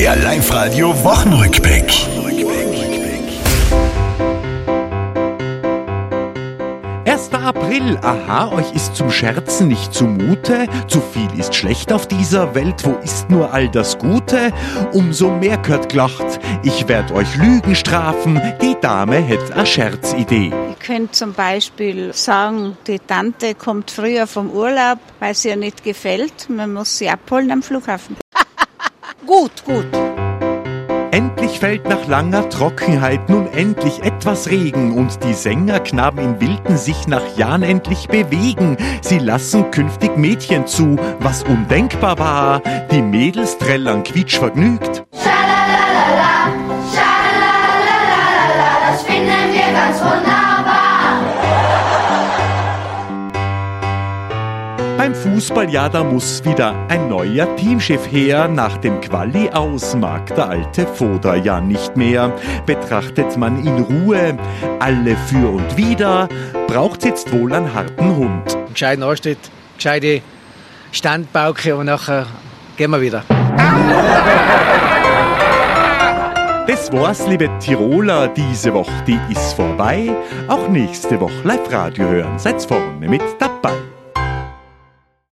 Der Live-Radio Wochenrückblick. April, aha, euch ist zum Scherzen nicht zumute, zu viel ist schlecht auf dieser Welt, wo ist nur all das Gute? Umso mehr gehört gelacht, ich werd euch Lügen strafen, die Dame hätt a Scherzidee. Ihr könnt zum Beispiel sagen, die Tante kommt früher vom Urlaub, weil sie ihr nicht gefällt, man muss sie abholen am Flughafen. Gut, gut. Endlich fällt nach langer Trockenheit nun endlich etwas Regen und die Sängerknaben in Wilden sich nach Jahren endlich bewegen. Sie lassen künftig Mädchen zu, was undenkbar war. Die Mädels trällern quietschvergnügt. Beim Fußball, ja, da muss wieder ein neuer Teamchef her. Nach dem Quali aus mag der alte Foda ja nicht mehr. Betrachtet man in Ruhe alle für und wider, braucht's jetzt wohl einen harten Hund. Gescheiten ansteht, gescheite Standbauke und nachher gehen wir wieder. Das war's, liebe Tiroler, diese Woche, die ist vorbei. Auch nächste Woche Live-Radio hören, seid vorne mit dabei.